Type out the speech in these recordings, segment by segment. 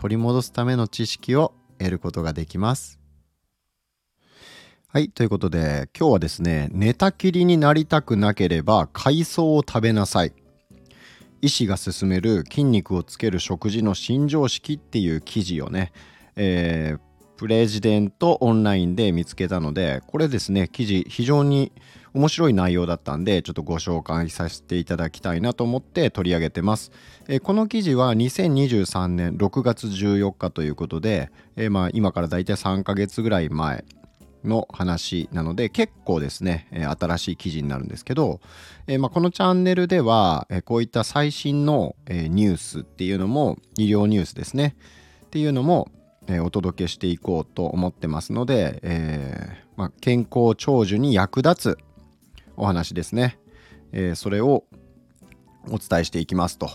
取り戻すための知識を得ることができますはい。ということで、今日はですね、寝たきりになりたくなければ海藻を食べなさい。医師が勧める筋肉をつける食事の新常識っていう記事をね、えー、プレジデントオンラインで見つけたので、これですね、記事非常に面白い内容だったんで、ちょっとご紹介させていただきたいなと思って取り上げてます。えー、この記事は2023年6月14日ということで、えー、まあ今からだいたい3ヶ月ぐらい前の話なので結構ですね、え新しい記事になるんですけど、えまあ、このチャンネルでは、えこういった最新の、えニュースっていうのも医療ニュースですねっていうのも、えお届けしていこうと思ってますので、えー、まあ、健康長寿に役立つお話ですね、えそれをお伝えしていきますと。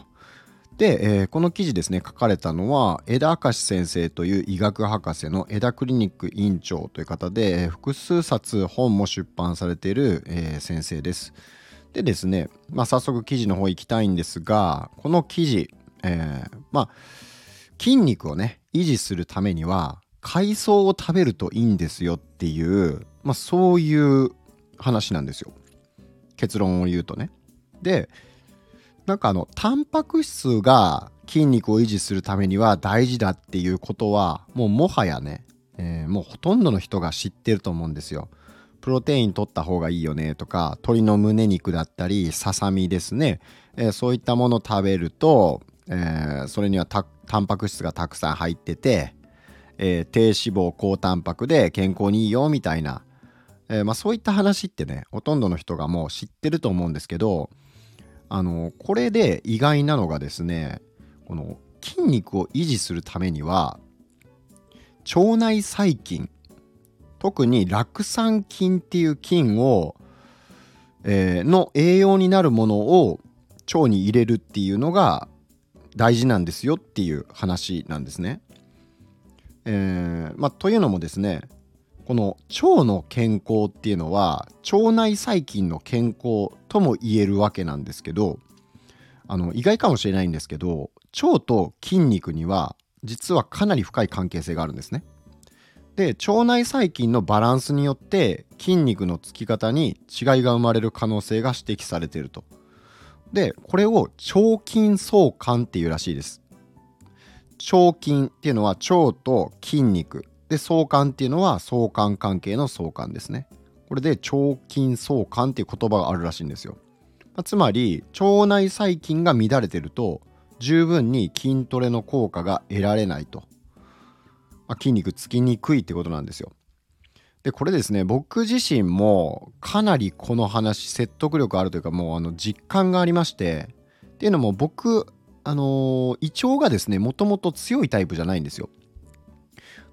で、えー、この記事ですね書かれたのは枝明先生という医学博士の枝クリニック院長という方で複数冊本も出版されている、え、先生です。でですね、まあ、早速記事の方行きたいんですがこの記事、え、まあ筋肉をね維持するためには海藻を食べるといいんですよっていう、まあ、そういう話なんですよ結論を言うとね。でなんかあのタンパク質が筋肉を維持するためには大事だっていうことはもうもはやね、えー、もうほとんどの人が知ってると思うんですよ。プロテイン取った方がいいよねとか鶏の胸肉だったりささみですね、えー、そういったもの食べると、えー、それにはたタンパク質がたくさん入ってて、えー、低脂肪高タンパクで健康にいいよみたいな、えまあ、そういった話ってねほとんどの人がもう知ってると思うんですけどあのこれで意外なのがですねこの筋肉を維持するためには腸内細菌特に酪酸菌っていう菌を、えー、の栄養になるものを腸に入れるっていうのが大事なんですよっていう話なんですね。えーまあ、というのもですねこの腸の健康っていうのは腸内細菌の健康とも言えるわけなんですけどあの意外かもしれないんですけど腸と筋肉には実はかなり深い関係性があるんですね。で腸内細菌のバランスによって筋肉のつき方に違いが生まれる可能性が指摘されていると。でこれを腸筋相関っていうらしいです。腸筋っていうのは腸と筋肉。で相関っていうのは相関関係の相関ですね。これで腸筋相関っていう言葉があるらしいんですよ、まあ、つまり腸内細菌が乱れてると十分に筋トレの効果が得られないと、まあ、筋肉つきにくいってことなんですよ。でこれですね僕自身もかなりこの話説得力あるというかもうあの実感がありましてっていうのも僕あの、胃腸がですねもともと強いタイプじゃないんですよ。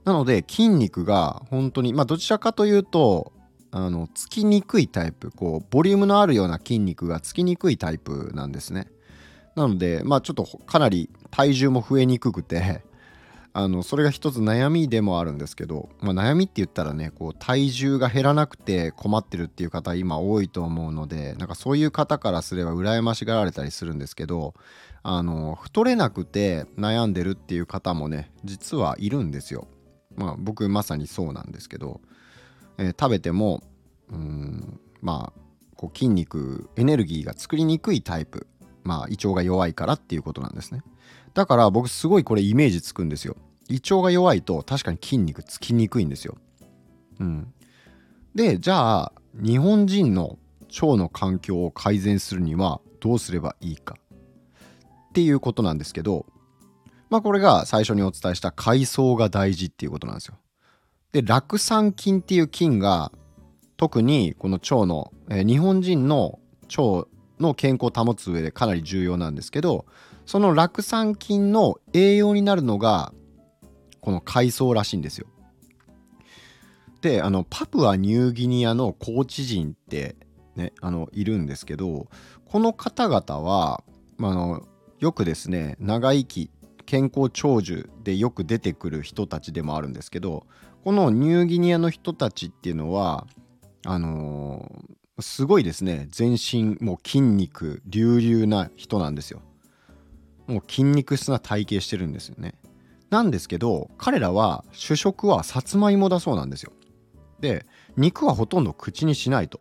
なので筋肉が本当にまあどちらかというとあのつきにくいタイプこうボリュームのあるような筋肉がつきにくいタイプなんですね。なのでまあちょっとかなり体重も増えにくくてあのそれが一つ悩みでもあるんですけど、まあ、悩みって言ったらねこう体重が減らなくて困ってるっていう方今多いと思うのでなんかそういう方からすれば羨ましがられたりするんですけどあの太れなくて悩んでるっていう方もね実はいるんですよ。まあ僕まさにそうなんですけど、えー、食べてもうんまあこう筋肉エネルギーが作りにくいタイプまあ胃腸が弱いからっていうことなんですねだから僕すごいこれイメージつくんですよ。胃腸が弱いと確かに筋肉つきにくいんですよ。うん。でじゃあ日本人の腸の環境を改善するにはどうすればいいか。っていうことなんですけどまあこれが最初にお伝えした海藻が大事っていうことなんですよ。で酪酸菌っていう菌が特にこの腸の、えー、日本人の腸の健康を保つ上でかなり重要なんですけどその酪酸菌の栄養になるのがこの海藻らしいんですよ。であのパプアニューギニアのコーチ人ってねあのいるんですけどこの方々は、あのよくですね長生き健康長寿でよく出てくる人たちでもあるんですけどこのニューギニアの人たちっていうのはあのー、すごいですね全身もう筋肉隆々な人なんですよもう筋肉質な体型してるんですよね。なんですけど彼らは主食はさつまいもだそうなんですよ。で肉はほとんど口にしないと。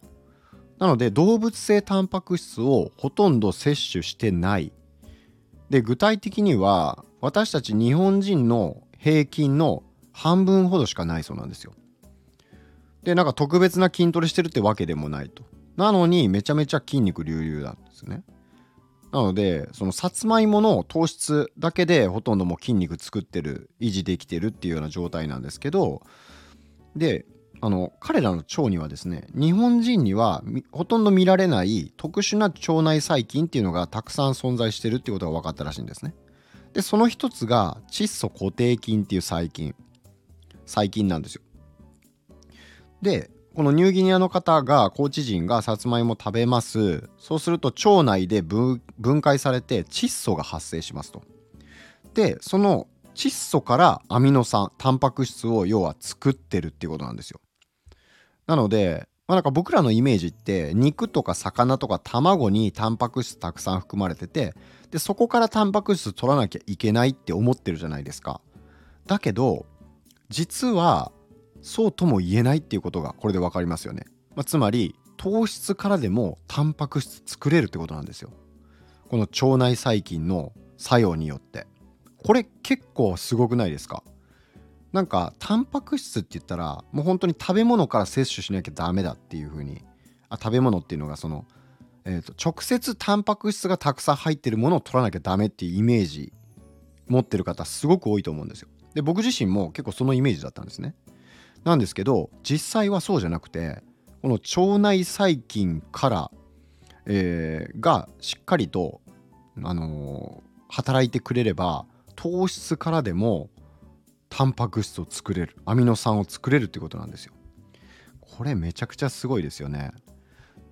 なので動物性タンパク質をほとんど摂取してない。で具体的には私たち日本人の平均の半分ほどしかないそうなんですよ。でなんか特別な筋トレしてるってわけでもないと。なのにめちゃめちゃ筋肉隆々なんですね。なのでそのさつまいもの糖質だけでほとんどもう筋肉作ってる維持できてるっていうような状態なんですけどであの彼らの腸にはですね日本人にはほとんど見られない特殊な腸内細菌っていうのがたくさん存在してるっていうことが分かったらしいんですね。でその一つが窒素固定菌っていう細菌細菌なんですよ。でこのニューギニアの方がコーチ陣がさつまいも食べますそうすると腸内で分解されて窒素が発生しますと。でその窒素からアミノ酸タンパク質を要は作ってるっていうことなんですよ。なので、まあ、なんか僕らのイメージって肉とか魚とか卵にタンパク質たくさん含まれててでそこからタンパク質取らなきゃいけないって思ってるじゃないですか。だけど実はそうとも言えないっていうことがこれで分かりますよね。まあ、つまり糖質からでもタンパク質作れるってことなんですよ。この腸内細菌の作用によって。これ結構すごくないですか？なんかタンパク質って言ったらもう本当に食べ物から摂取しなきゃダメだっていう風にあ食べ物っていうのがその、えーと、直接タンパク質がたくさん入ってるものを取らなきゃダメっていうイメージ持ってる方すごく多いと思うんですよ。で僕自身も結構そのイメージだったんですね。なんですけど実際はそうじゃなくてこの腸内細菌から、えー、がしっかりと、あのー、働いてくれれば糖質からでもタンパク質を作れるアミノ酸を作れるってことなんですよ。これめちゃくちゃすごいですよね。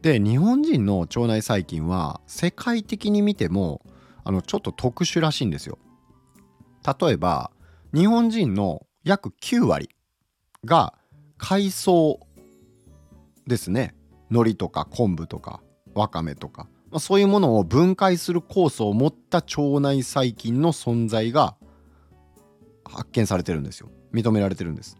で日本人の腸内細菌は世界的に見てもあのちょっと特殊らしいんですよ。例えば日本人の約9割が海藻ですね。海苔とか昆布とかわかめとか、まあ、そういうものを分解する酵素を持った腸内細菌の存在が発見されてるんですよ。認められてるんです。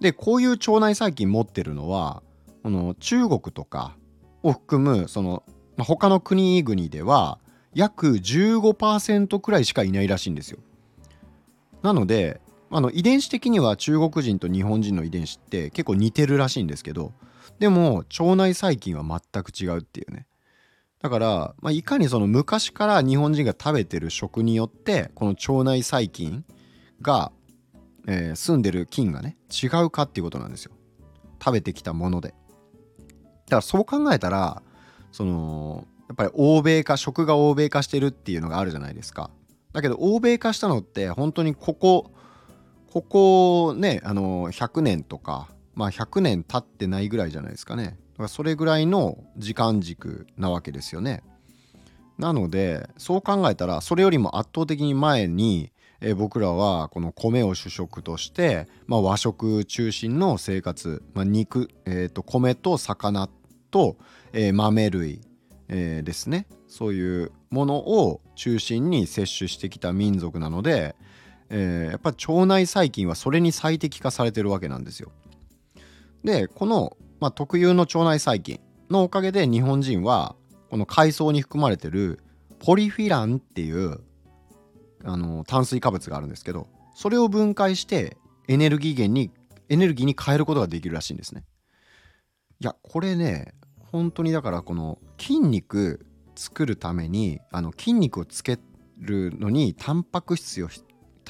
でこういう腸内細菌持ってるのはこの中国とかを含むその、まあ、他の国々では約15%くらいしかいないらしいんですよ。なのであの遺伝子的には中国人と日本人の遺伝子って結構似てるらしいんですけどでも腸内細菌は全く違うっていうね。だから、まあ、いかにその昔から日本人が食べてる食によってこの腸内細菌が、えー、住んでる菌がね違うかっていうことなんですよ。食べてきたもので。だからそう考えたらそのやっぱり欧米化食が欧米化してるっていうのがあるじゃないですか。だけど欧米化したのって本当にここここねあの100年とかまあ100年経ってないぐらいじゃないですかね。だからそれぐらいの時間軸なわけですよね。なのでそう考えたらそれよりも圧倒的に前にえ、僕らはこの米を主食として、まあ、和食中心の生活、まあ、肉、えー、と米と魚と、えー、豆類、えー、ですね。そういうものを中心に摂取してきた民族なので、えー、やっぱ腸内細菌はそれに最適化されてるわけなんですよ。でこの、まあ、特有の腸内細菌のおかげで日本人はこの海藻に含まれてるポリフィランっていうあの炭水化物があるんですけどそれを分解してエネルギー源にエネルギーに変えることができるらしいんですね。いやこれね本当にだからこの筋肉作るためにあの筋肉をつけるのにタンパク質を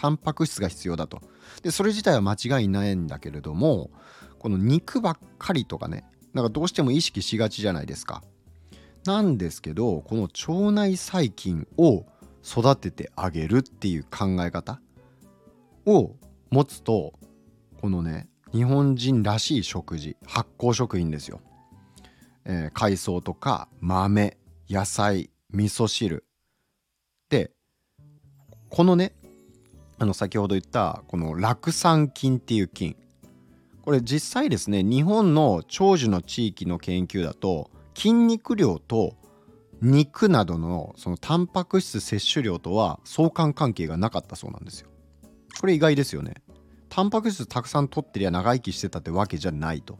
タンパク質が必要だと。でそれ自体は間違いないんだけれどもこの肉ばっかりとかねなんかどうしても意識しがちじゃないですか。なんですけどこの腸内細菌を育ててあげるっていう考え方を持つとこのね日本人らしい食事発酵食品ですよ、えー、海藻とか豆野菜味噌汁でこのねあの先ほど言ったこの酪酸菌っていう菌これ実際ですね日本の長寿の地域の研究だと筋肉量と肉などのそのタンパク質摂取量とは相関関係がなかったそうなんですよ。これ意外ですよね。タンパク質たくさん取ってりゃ長生きしてたってわけじゃないと。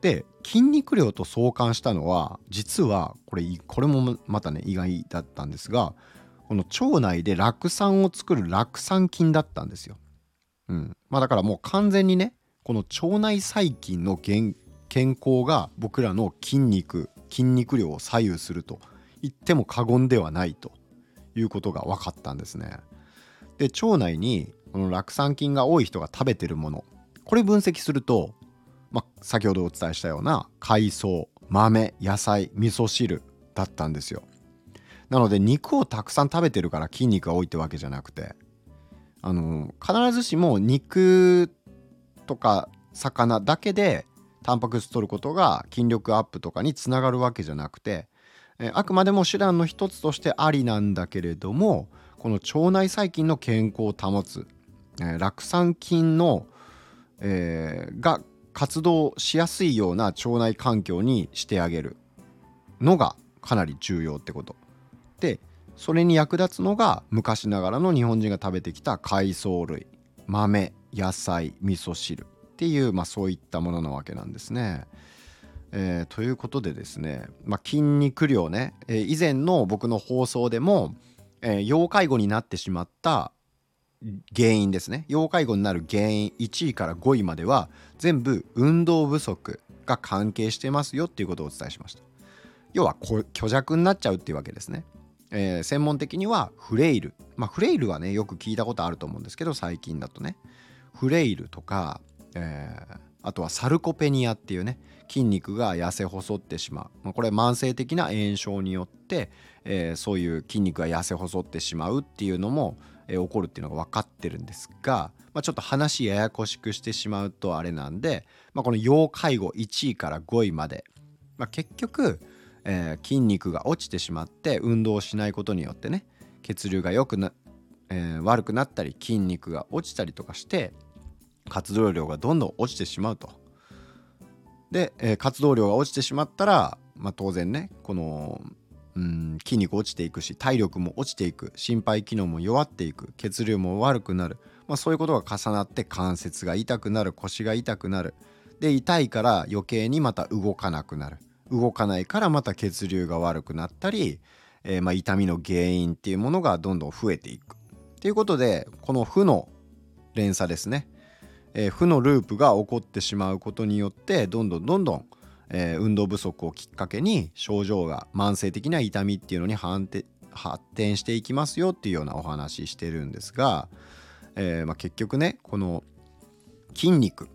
で筋肉量と相関したのは実はこれこれもまたね意外だったんですがこの腸内で酪酸を作る酪酸菌だったんですよ。うん、まあだからもう完全にねこの腸内細菌の健康が僕らの筋肉筋肉量を左右すると言っても過言ではないということが分かったんですね。で腸内にこの酪酸菌が多い人が食べてるものこれ分析すると、まあ、先ほどお伝えしたような海藻豆野菜味噌汁だったんですよ。なので肉をたくさん食べてるから筋肉が多いってわけじゃなくてあの必ずしも肉とか魚だけでタンパク質取ることが筋力アップとかにつながるわけじゃなくて、えあくまでも手段の一つとしてありなんだけれどもこの腸内細菌の健康を保つ、酪酸菌の、えー、が活動しやすいような腸内環境にしてあげるのがかなり重要ってこと。でそれに役立つのが昔ながらの日本人が食べてきた海藻類。豆野菜味噌汁。っていう、まあ、そういったものなわけなんですね。えー、ということでですね、まあ、筋肉量ね、えー、以前の僕の放送でも、えー、要介護になってしまった原因ですね。要介護になる原因1位から5位までは全部運動不足が関係してますよっていうことをお伝えしました。要は虚弱になっちゃうっていうわけですね、えー、専門的にはフレイル。まあフレイルはねよく聞いたことあると思うんですけど最近だとね。フレイルとか、えー、あとはサルコペニアっていうね筋肉が痩せ細ってしまう、まあ、これ慢性的な炎症によって、えー、そういう筋肉が痩せ細ってしまうっていうのも、えー、起こるっていうのが分かってるんですが、まあ、ちょっと話ややこしくしてしまうとあれなんで、まあ、この要介護1位から5位まで、まあ、結局、えー、筋肉が落ちてしまって運動しないことによってね血流が良くな、えー、悪くなったり筋肉が落ちたりとかして活動量がどんどん落ちてしまうと。で、えー、活動量が落ちてしまったら、まあ、当然ねこのうん筋肉落ちていくし体力も落ちていく心肺機能も弱っていく血流も悪くなる、まあ、そういうことが重なって関節が痛くなる腰が痛くなる。で痛いから余計にまた動かなくなる。動かないからまた血流が悪くなったり、えー、まあ痛みの原因っていうものがどんどん増えていくっていうことでこの負の連鎖ですね。えー、負のループが起こってしまうことによってどんどんどんどん、えー、運動不足をきっかけに症状が慢性的な痛みっていうのに発展していきますよっていうようなお話してるんですが、えー、まあ、結局ねこの筋肉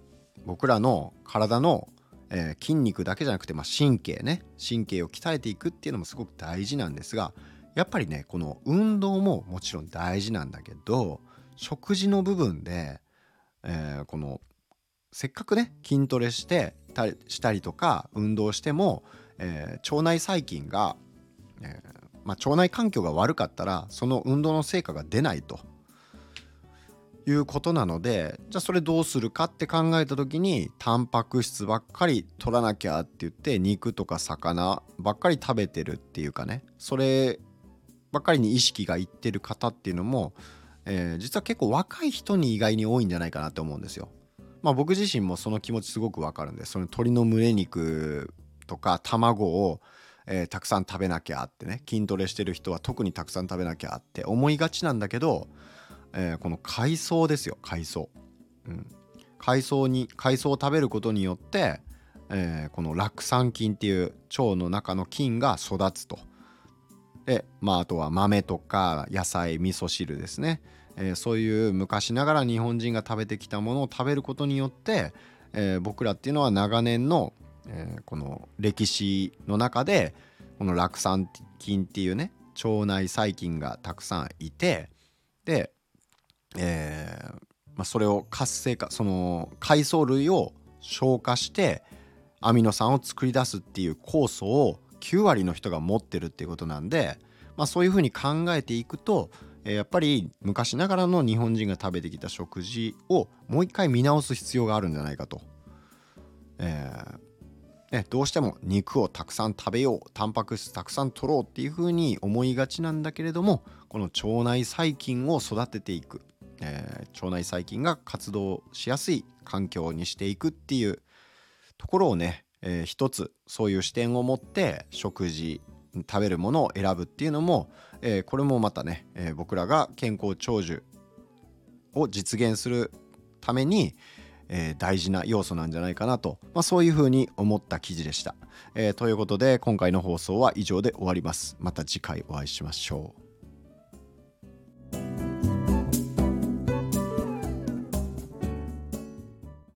僕らの体の、え筋肉だけじゃなくて、まあ、神経ね神経を鍛えていくっていうのもすごく大事なんですがやっぱりねこの運動ももちろん大事なんだけど食事の部分でえー、このせっかくね筋トレしてたしたりとか運動しても、えー、腸内細菌が、えー、まあ、腸内環境が悪かったらその運動の成果が出ないと。いうことなのでじゃあそれどうするかって考えた時にタンパク質ばっかり取らなきゃって言って肉とか魚ばっかり食べてるっていうかねそればっかりに意識がいってる方っていうのもえー、実は結構若い人に意外に多いんじゃないかなって思うんですよ。まあ僕自身もその気持ちすごくわかるんでその鶏の胸肉とか卵を、えー、たくさん食べなきゃってね筋トレしてる人は特にたくさん食べなきゃって思いがちなんだけど、えー、この海藻ですよ海藻。うん、海藻に海藻を食べることによって、えー、この酪酸菌っていう腸の中の菌が育つと。でまああとは豆とか野菜味噌汁ですねえー、そういう昔ながら日本人が食べてきたものを食べることによって、え、僕らっていうのは長年の、え、この歴史の中でこの酪酸菌っていうね腸内細菌がたくさんいてで、えまあ、それを活性化その海藻類を消化してアミノ酸を作り出すっていう酵素を9割の人が持ってるっていうことなんで、まあ、そういうふうに考えていくと、え、やっぱり昔ながらの日本人が食べてきた食事をもう一回見直す必要があるんじゃないかと。えーね、どうしても肉をたくさん食べようタンパク質たくさん取ろうっていうふうに思いがちなんだけれどもこの腸内細菌を育てていく、えー、腸内細菌が活動しやすい環境にしていくっていうところをね、えー、一つそういう視点を持って食事食べるものを選ぶっていうのも、えー、これもまたね、えー、僕らが健康長寿を実現するために、えー、大事な要素なんじゃないかなと、まあ、そういうふうに思った記事でした、えー、ということで今回の放送は以上で終わります。また次回お会いしましょう。